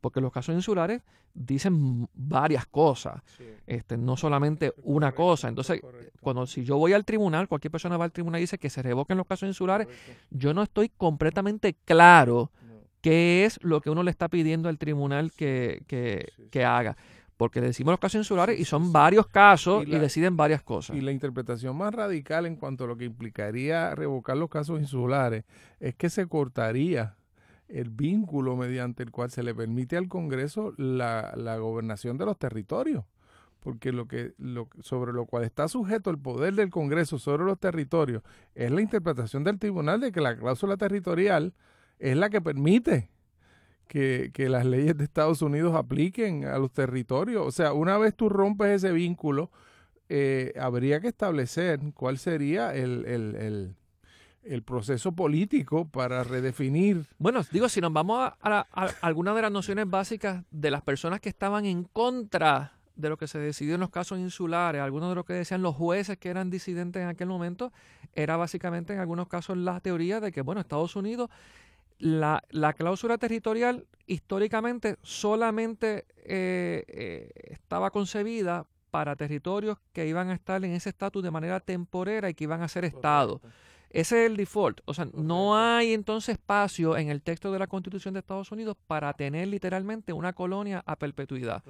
Porque los casos insulares dicen varias cosas, este, no solamente una cosa. Entonces, cuando si yo voy al tribunal, cualquier persona va al tribunal y dice que se revoquen los casos insulares, yo no estoy completamente claro qué es lo que uno le está pidiendo al tribunal que, que, que haga porque le decimos los casos insulares y son varios casos y, deciden varias cosas. Y la interpretación más radical en cuanto a lo que implicaría revocar los casos insulares es que se cortaría el vínculo mediante el cual se le permite al Congreso la, la gobernación de los territorios. Porque lo que, lo, sobre lo cual está sujeto el poder del Congreso sobre los territorios es la interpretación del tribunal de que la cláusula territorial es la que permite que, las leyes de Estados Unidos apliquen a los territorios. O sea, una vez tú rompes ese vínculo, eh, habría que establecer cuál sería el, el, el, proceso político para redefinir. Bueno, digo, si nos vamos a, algunas de las nociones básicas de las personas que estaban en contra de lo que se decidió en los casos insulares, algunos de lo que decían los jueces que eran disidentes en aquel momento, era básicamente en algunos casos la teoría de que, bueno, Estados Unidos la, la, cláusula territorial históricamente solamente eh, eh, estaba concebida para territorios que iban a estar en ese estatus de manera temporera y que iban a ser Estado. Ese es el default. O sea, no hay entonces espacio en el texto de la Constitución de Estados Unidos para tener literalmente una colonia a perpetuidad.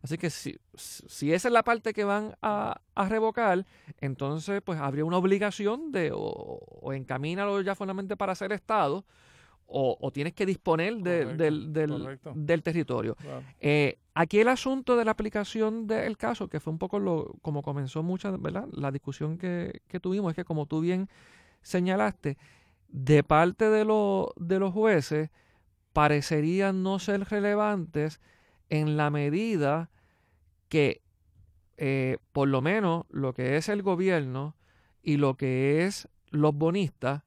Así que si, si esa es la parte que van a, a revocar, entonces pues habría una obligación de o, o encamínalo ya solamente para ser Estado o, tienes que disponer del, del, territorio. Eh, aquí el asunto de la aplicación del caso, que fue un poco lo, como comenzó mucha, ¿verdad? La discusión que, tuvimos es que como tú bien señalaste, de parte de, de los jueces parecerían no ser relevantes en la medida que eh, por lo menos lo que es el gobierno y lo que es los bonistas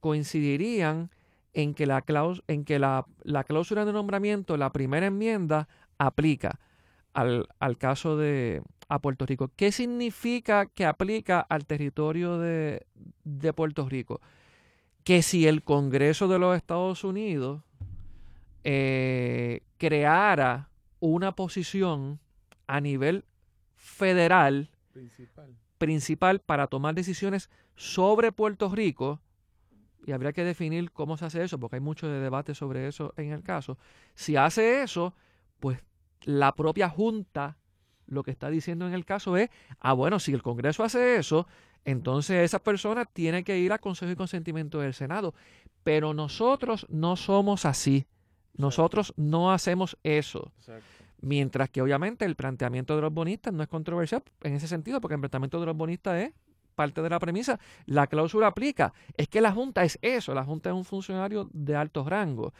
coincidirían en que la, en que la, cláusula de nombramiento, la primera enmienda, aplica al, caso de a Puerto Rico. ¿Qué significa que aplica al territorio de, Puerto Rico? Que si el Congreso de los Estados Unidos eh, creara una posición a nivel federal principal para tomar decisiones sobre Puerto Rico, y habría que definir cómo se hace eso, porque hay mucho de debate sobre eso en el caso. Si hace eso, pues la propia Junta lo que está diciendo en el caso es, ah, bueno, si el Congreso hace eso, entonces esa persona tiene que ir al Consejo y Consentimiento del Senado. Pero nosotros no somos así. Nosotros no hacemos eso. Mientras que obviamente el planteamiento de los bonistas no es controversial en ese sentido, porque el planteamiento de los bonistas es parte de la premisa, la cláusula aplica. Es que la Junta es eso, la Junta es un funcionario de alto rango.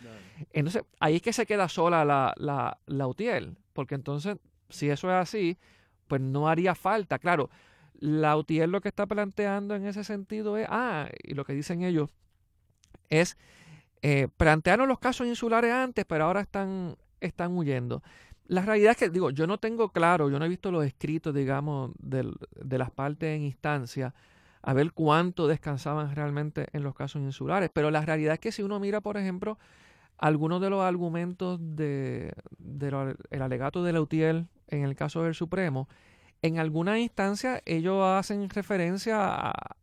Entonces, ahí es que se queda sola la, la, la UTIEL, porque entonces, si eso es así, pues no haría falta. Claro, la UTIEL lo que está planteando en ese sentido es, ah, y lo que dicen ellos es, eh, plantearon los casos insulares antes, pero ahora están, están huyendo. La realidad es que, digo, yo no tengo claro, yo no he visto los escritos, digamos, de las partes en instancia, a ver cuánto descansaban realmente en los casos insulares. Pero la realidad es que si uno mira, por ejemplo, algunos de los argumentos del de, el alegato de la UTIEL en el caso del Supremo, en alguna instancia ellos hacen referencia a,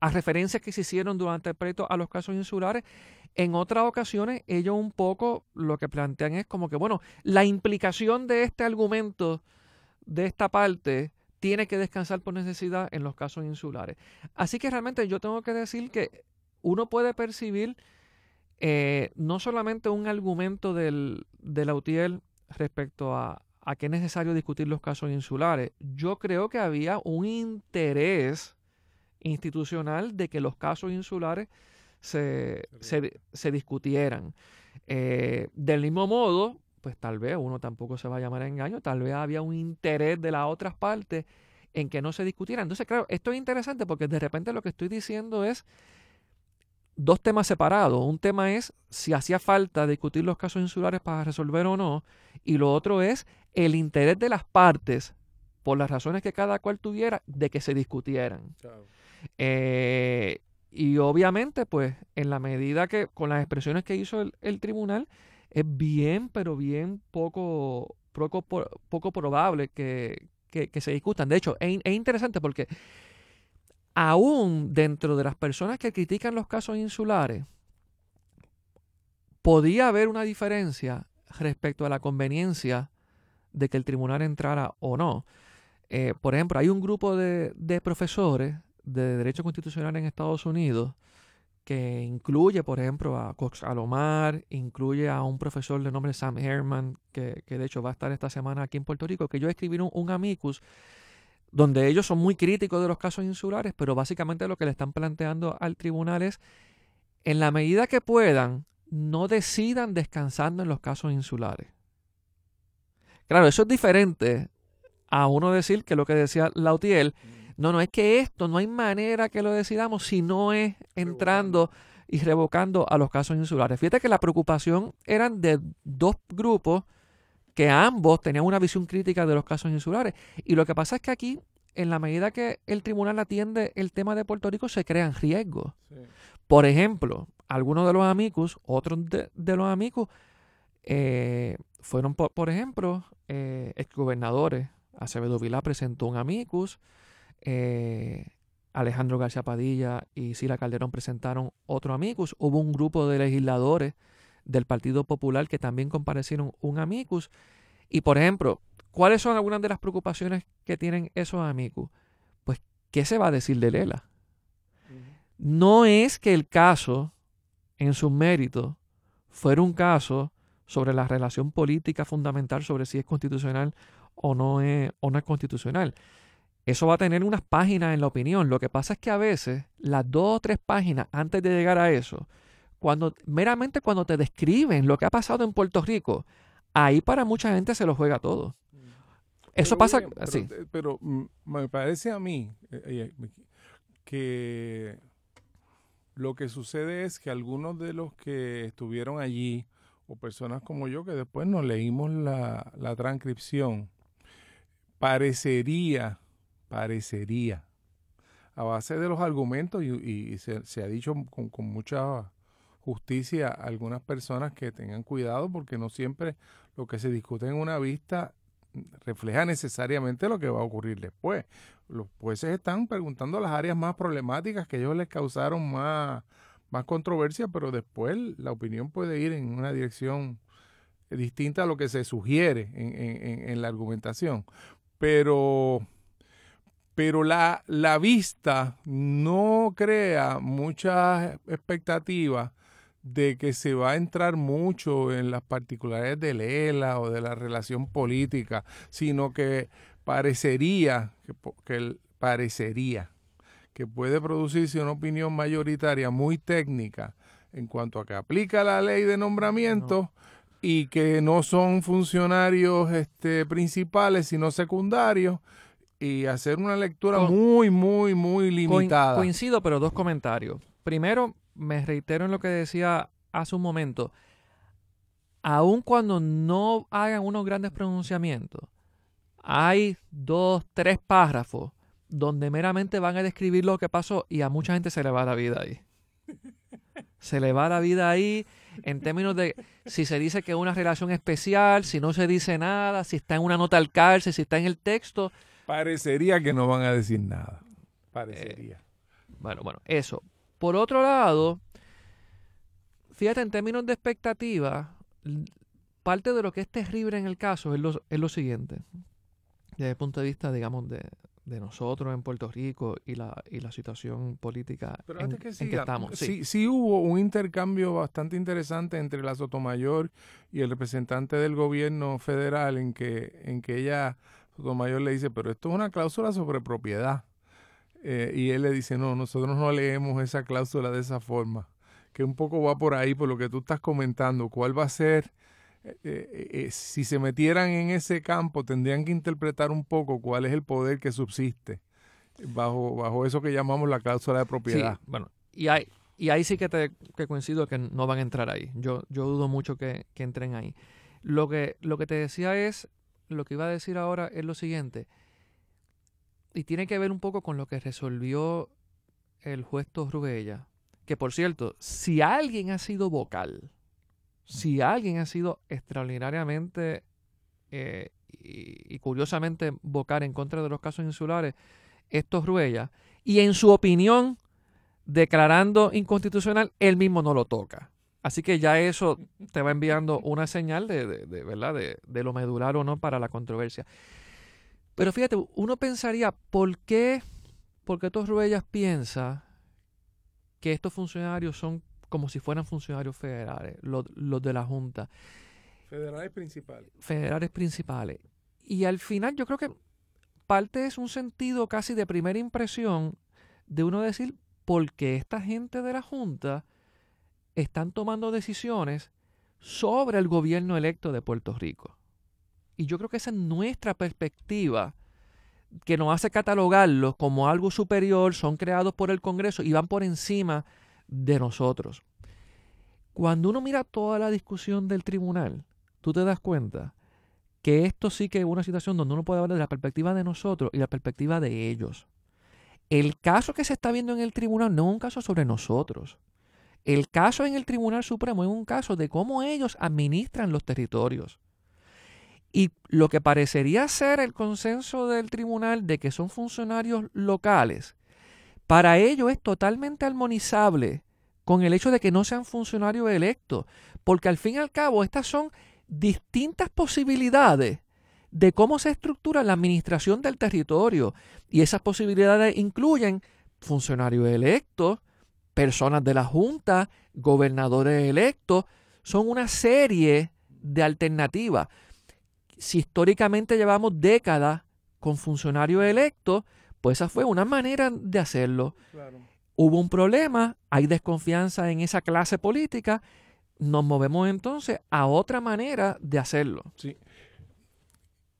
a referencias que se hicieron durante el pleito a los casos insulares. En otras ocasiones, ellos un poco lo que plantean es como que, bueno, la implicación de este argumento, de esta parte, tiene que descansar por necesidad en los casos insulares. Así que realmente yo tengo que decir que uno puede percibir eh, no solamente un argumento del, de la UTIEL respecto a, a que es necesario discutir los casos insulares. Yo creo que había un interés institucional de que los casos insulares se, se, discutieran. Eh, del mismo modo, pues tal vez uno tampoco se va a llamar a engaño, tal vez había un interés de las otras partes en que no se discutieran. Entonces, claro, esto es interesante porque de repente lo que estoy diciendo es dos temas separados. Un tema es si hacía falta discutir los casos insulares para resolver o no, y lo otro es el interés de las partes, por las razones que cada cual tuviera, de que se discutieran. Eh, y obviamente, pues, en la medida que, con las expresiones que hizo el, tribunal, es bien, pero bien poco, poco, poco probable que, se discutan. De hecho, es, es, interesante porque aún dentro de las personas que critican los casos insulares, podía haber una diferencia respecto a la conveniencia de que el tribunal entrara o no. Eh, por ejemplo, hay un grupo de, de profesores de Derecho Constitucional en Estados Unidos que incluye, por ejemplo, a Cox Alomar, incluye a un profesor de nombre Sam Herman, que, de hecho va a estar esta semana aquí en Puerto Rico, que ellos escribieron un, amicus donde ellos son muy críticos de los casos insulares, pero básicamente lo que le están planteando al tribunal es, en la medida que puedan, no decidan descansando en los casos insulares. Claro, eso es diferente a uno decir que lo que decía Lautiel, no, no es que esto no hay manera que lo decidamos si no es entrando y revocando a los casos insulares. Fíjate que la preocupación eran de dos grupos que ambos tenían una visión crítica de los casos insulares. Y lo que pasa es que aquí, en la medida que el tribunal atiende el tema de Puerto Rico, se crean riesgos. Por ejemplo, algunos de los amigos, otros de, los amigos, eh, fueron, por, ejemplo, eh, exgobernadores. Acevedo Vilá presentó un amicus, eh, Alejandro García Padilla y Sila Calderón presentaron otro amicus. Hubo un grupo de legisladores del Partido Popular que también comparecieron un amicus. Y por ejemplo, ¿cuáles son algunas de las preocupaciones que tienen esos amicus? Pues, ¿qué se va a decir de Lela? No es que el caso, en su mérito, fuera un caso sobre la relación política fundamental sobre si es constitucional o no es, o no es constitucional. Eso va a tener unas páginas en la opinión. Lo que pasa es que a veces las dos o tres páginas antes de llegar a eso, cuando meramente cuando te describen lo que ha pasado en Puerto Rico, ahí para mucha gente se lo juega todo. Eso pasa así. Pero, mm, me parece a mí eh, eh, que lo que sucede es que algunos de los que estuvieron allí, o personas como yo, que después nos leímos la, la transcripción, parecería parecería, a base de los argumentos, y, se, ha dicho con, mucha justicia a algunas personas que tengan cuidado porque no siempre lo que se discute en una vista refleja necesariamente lo que va a ocurrir después. Los jueces están preguntando las áreas más problemáticas que ellos les causaron más, más controversia, pero después la opinión puede ir en una dirección distinta a lo que se sugiere en, en la argumentación. Pero pero la, la vista no crea muchas expectativas de que se va a entrar mucho en las particularidades de Lela o de la relación política, sino que parecería que, que parecería que puede producirse una opinión mayoritaria muy técnica en cuanto a que aplica la ley de nombramiento y que no son funcionarios este, principales, sino secundarios, y hacer una lectura muy, muy, muy limitada. Coincido, pero dos comentarios. Primero, me reitero en lo que decía hace un momento. Aun cuando no hagan unos grandes pronunciamientos, hay dos, tres párrafos donde meramente van a describir lo que pasó y a mucha gente se le va la vida ahí. Se le va la vida ahí en términos de si se dice que es una relación especial, si no se dice nada, si está en una nota al cárcel, si está en el texto. Parecería que no van a decir nada. Parecería. Eh, bueno, bueno, eso. Por otro lado, fíjate, en términos de expectativa, parte de lo que es terrible en el caso es lo, es lo siguiente. Desde el punto de vista, digamos, de, de nosotros en Puerto Rico y la, y la situación política en, que, estamos. Sí. sí. hubo un intercambio bastante interesante entre la Sotomayor y el representante del gobierno federal en que, en que ella, Sotomayor le dice, pero esto es una cláusula sobre propiedad. Eh, y él le dice, no, nosotros no leemos esa cláusula de esa forma, que un poco va por ahí, por lo que tú estás comentando, cuál va a ser eh, eh, si se metieran en ese campo, tendrían que interpretar un poco cuál es el poder que subsiste bajo, bajo eso que llamamos la cláusula de propiedad. bueno, y, hay, y ahí sí que, te, que coincido que no van a entrar ahí. Yo, yo dudo mucho que, que entren ahí. Lo que, lo que te decía es, lo que iba a decir ahora es lo siguiente, y tiene que ver un poco con lo que resolvió el juez Torruella, que por cierto, si alguien ha sido vocal, si alguien ha sido extraordinariamente eh, y, curiosamente vocar en contra de los casos insulares, estos Ruella, y en su opinión, declarando inconstitucional, él mismo no lo toca. Así que ya eso te va enviando una señal de, ¿verdad? De, lo medular o no para la controversia. Pero fíjate, uno pensaría, ¿por qué, por qué Ruellas piensa que estos funcionarios son como si fueran funcionarios federales, los, de la Junta. Federales principales. Federales principales. Y al final yo creo que parte es un sentido casi de primera impresión de uno decir, ¿por qué esta gente de la Junta están tomando decisiones sobre el gobierno electo de Puerto Rico. Y yo creo que esa es nuestra perspectiva que nos hace catalogarlos como algo superior, son creados por el Congreso y van por encima de nosotros. Cuando uno mira toda la discusión del tribunal, tú te das cuenta que esto sí que es una situación donde uno puede hablar de la perspectiva de nosotros y la perspectiva de ellos. El caso que se está viendo en el tribunal no es un caso sobre nosotros. El caso en el Tribunal Supremo es un caso de cómo ellos administran los territorios. Y lo que parecería ser el consenso del tribunal de que son funcionarios locales para ello es totalmente armonizable con el hecho de que no sean funcionarios electos, porque al fin y al cabo estas son distintas posibilidades de cómo se estructura la administración del territorio y esas posibilidades incluyen funcionarios electos, personas de la Junta, gobernadores electos, son una serie de alternativas. Si históricamente llevamos décadas con funcionarios electos, pues esa fue una manera de hacerlo. Hubo un problema, hay desconfianza en esa clase política, nos movemos entonces a otra manera de hacerlo. Sí.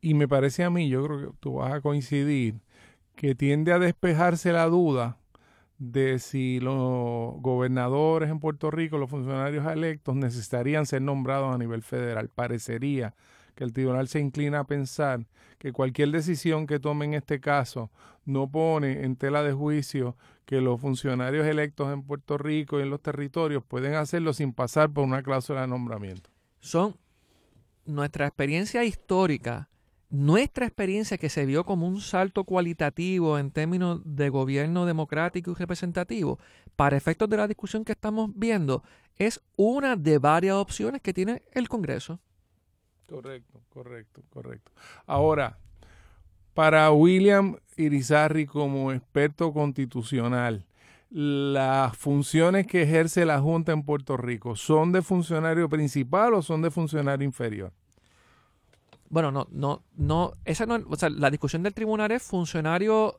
Y me parece a mí, yo creo que tú vas a coincidir, que tiende a despejarse la duda de si los gobernadores en Puerto Rico, los funcionarios electos, necesitarían ser nombrados a nivel federal. Parecería que el tribunal se inclina a pensar que cualquier decisión que tome en este caso no pone en tela de juicio que los funcionarios electos en Puerto Rico y en los territorios pueden hacerlo sin pasar por una cláusula de nombramiento. Son nuestra experiencia histórica, nuestra experiencia que se vio como un salto cualitativo en términos de gobierno democrático y representativo, para efectos de la discusión que estamos viendo, es una de varias opciones que tiene el Congreso. Correcto, correcto, correcto. Ahora, para William Irizarry como experto constitucional, las funciones que ejerce la Junta en Puerto Rico, ¿son de funcionario principal o son de funcionario inferior? Bueno, no, no, no, esa no, o sea, la discusión del tribunal es funcionario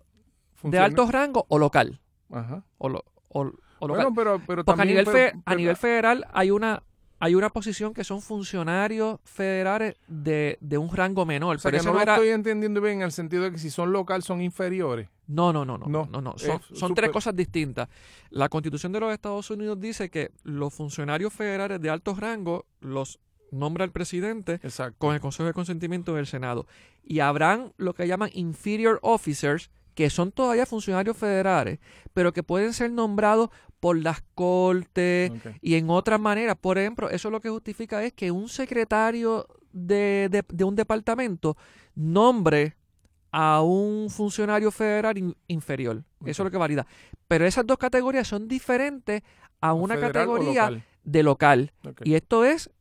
de alto rango o local. Ajá. O, lo, o, o local. Bueno, pero, pero Porque a también, nivel, pero- fe- a nivel federal hay una hay una posición que son funcionarios federales de, de un rango menor. o sea, pero que eso no no lo era. estoy entendiendo bien en el sentido de que si son local son inferiores. No, no, no, no, No, no, no, Son, son tres cosas distintas. La Constitución de los Estados Unidos dice que los funcionarios federales de alto rango los nombra el presidente Exacto. con el Consejo de Consentimiento del Senado. Y habrán lo que llaman inferior officers, que son todavía funcionarios federales, pero que pueden ser nombrados por las cortes y en otras maneras. Por ejemplo, eso lo que justifica es que un secretario de, de- de un departamento nombre a un funcionario federal in- inferior. Eso es lo que valida. Pero esas dos categorías son diferentes a una ¿Federal o categoría local? de local. Y esto es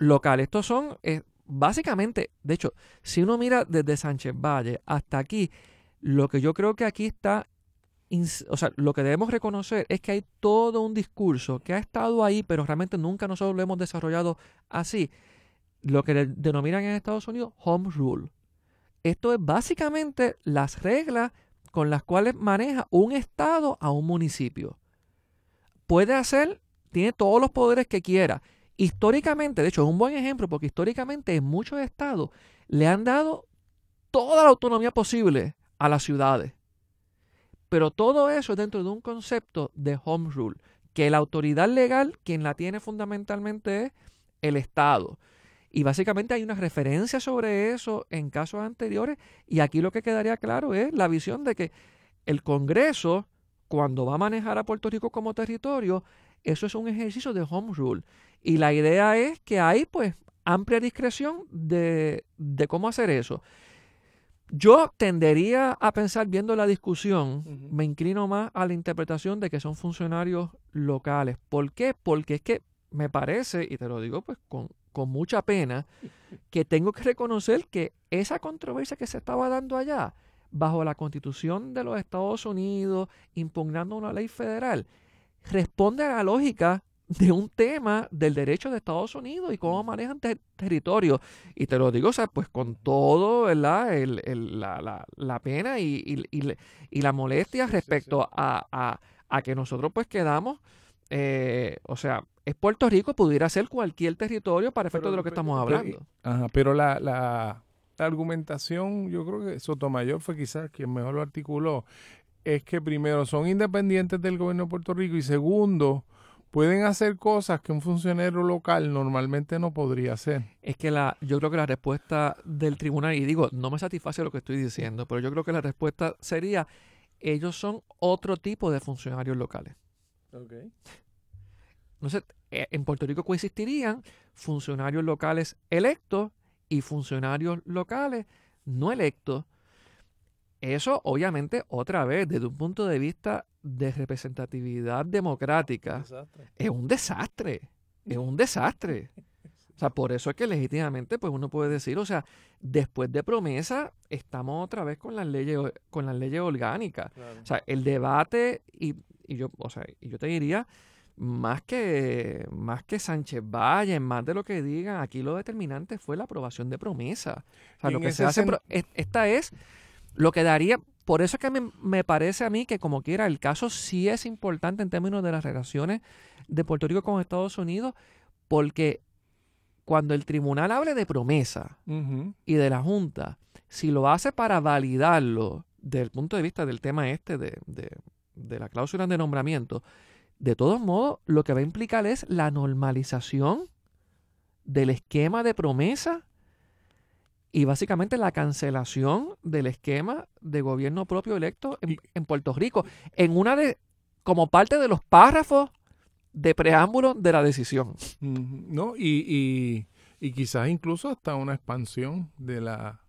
local. Estos son, eh, básicamente, de hecho, si uno mira desde Sánchez Valle hasta aquí, lo que yo creo que aquí está, o sea, lo que debemos reconocer es que hay todo un discurso que ha estado ahí, pero realmente nunca nosotros lo hemos desarrollado así. Lo que denominan en Estados Unidos Home Rule. Esto es básicamente las reglas con las cuales maneja un estado a un municipio. Puede hacer, tiene todos los poderes que quiera. Históricamente, de hecho, es un buen ejemplo porque históricamente en muchos estados le han dado toda la autonomía posible a las ciudades. Pero todo eso es dentro de un concepto de home rule, que la autoridad legal, quien la tiene fundamentalmente es el Estado. Y básicamente hay una referencia sobre eso en casos anteriores y aquí lo que quedaría claro es la visión de que el Congreso, cuando va a manejar a Puerto Rico como territorio, eso es un ejercicio de home rule. Y la idea es que hay pues amplia discreción de, de cómo hacer eso. Yo tendería a pensar, viendo la discusión, me inclino más a la interpretación de que son funcionarios locales. ¿Por qué? Porque es que me parece, y te lo digo pues con, con mucha pena, que tengo que reconocer que esa controversia que se estaba dando allá, bajo la constitución de los Estados Unidos, impugnando una ley federal, responde a la lógica de un tema del derecho de Estados Unidos y cómo manejan ter- territorio. Y te lo digo, o sea, pues con todo, ¿verdad? El, el- la, la- la pena y, y- y la molestia sí, respecto A, a- a que nosotros pues quedamos, eh, o sea, es Puerto Rico, pudiera ser cualquier territorio para efecto Pero- de lo que pero- estamos pero- hablando. Ajá, pero la, la, la argumentación, yo creo que Sotomayor fue quizás quien mejor lo articuló, es que primero son independientes del gobierno de Puerto Rico y segundo, pueden hacer cosas que un funcionario local normalmente no podría hacer. Es que la, yo creo que la respuesta del tribunal, y digo, no me satisface lo que estoy diciendo, pero yo creo que la respuesta sería, ellos son otro tipo de funcionarios locales. Entonces, eh, en Puerto Rico coexistirían funcionarios locales electos y funcionarios locales no electos. Eso, obviamente, otra vez, desde un punto de vista de representatividad democrática, es un desastre. Es un desastre. O sea, por eso es que legítimamente, pues uno puede decir, o sea, después de promesa, estamos otra vez con las leyes, con las leyes orgánicas. O sea, el debate, y, y yo, o sea, y yo te diría, más que, más que Sánchez Valle, más de lo que digan, aquí lo determinante fue la aprobación de promesa. O sea, lo que se hace, esta es lo que daría, por eso es que me, me parece a mí que como quiera, el caso sí es importante en términos de las relaciones de Puerto Rico con Estados Unidos, porque cuando el tribunal hable de promesa, y de la Junta, si lo hace para validarlo desde el punto de vista del tema este de, de- de la cláusula de nombramiento, de todos modos, lo que va a implicar es la normalización del esquema de promesa y básicamente la cancelación del esquema de gobierno propio electo en, Y- en Puerto Rico, en una de, como parte de los párrafos de preámbulo de la decisión. ¿No? Y, y, y quizás incluso hasta una expansión de la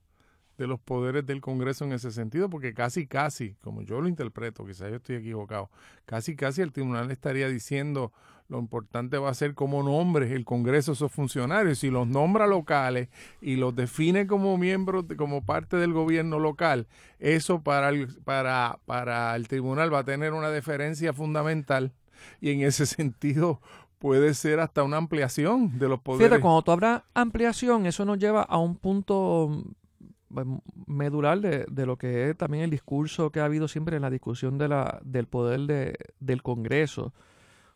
de los poderes del Congreso en ese sentido, porque casi, casi, como yo lo interpreto, quizás yo estoy equivocado, casi, casi el tribunal estaría diciendo lo importante va a ser cómo nombre el Congreso esos funcionarios. Si los nombra locales y los define como miembros, como parte del gobierno local, eso para el, para, para el tribunal va a tener una deferencia fundamental y en ese sentido puede ser hasta una ampliación de los poderes. Fíjate, cuando tú hablas ampliación, eso nos lleva a un punto mm, medular de, de, lo que es también el discurso que ha habido siempre en la discusión de la, del poder de, del Congreso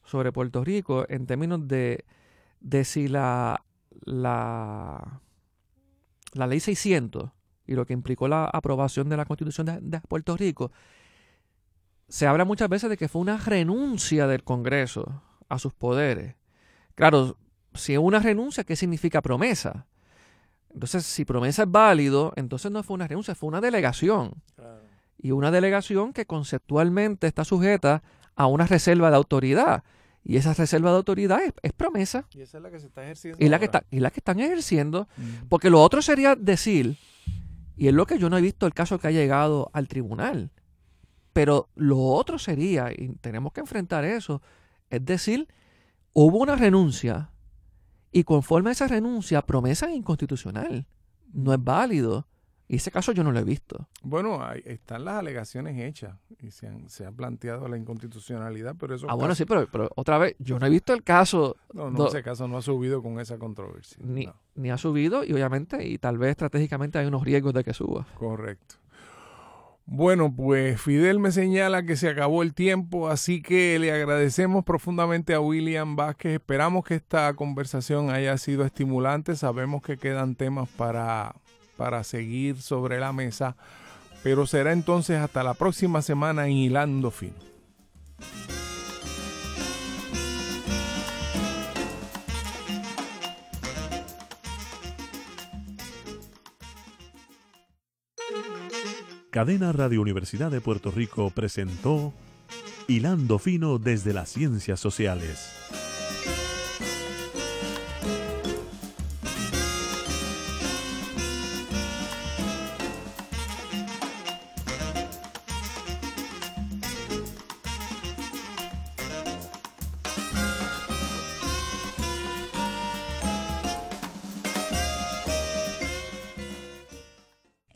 sobre Puerto Rico en términos de, de si la, la, la ley 600 y lo que implicó la aprobación de la constitución de, de, Puerto Rico, se habla muchas veces de que fue una renuncia del Congreso a sus poderes. Claro, si es una renuncia, ¿qué significa promesa? Entonces, si promesa es válido, entonces no fue una renuncia, fue una delegación. Claro. Y una delegación que conceptualmente está sujeta a una reserva de autoridad. Y esa reserva de autoridad es, es, promesa. Y esa es la que se está ejerciendo. Y la, que, está, y la que están ejerciendo. Mm. Porque lo otro sería decir, y es lo que yo no he visto el caso que ha llegado al tribunal, pero lo otro sería, y tenemos que enfrentar eso, es decir, hubo una renuncia y conforme a esa renuncia, promesa inconstitucional. No es válido. Y ese caso yo no lo he visto. Bueno, hay, están las alegaciones hechas y se, han, se ha planteado la inconstitucionalidad, pero eso... Ah, bueno, sí, pero, pero, otra vez, yo no he visto el caso... No, no, ese caso no ha subido con esa controversia. Ni, no. ni ha subido y obviamente, y tal vez estratégicamente hay unos riesgos de que suba. Correcto. Bueno, pues Fidel me señala que se acabó el tiempo, así que le agradecemos profundamente a William Vázquez. Esperamos que esta conversación haya sido estimulante. Sabemos que quedan temas para, para seguir sobre la mesa, pero será entonces hasta la próxima semana en Hilando Fino. Cadena Radio Universidad de Puerto Rico presentó Hilando Fino desde las Ciencias Sociales.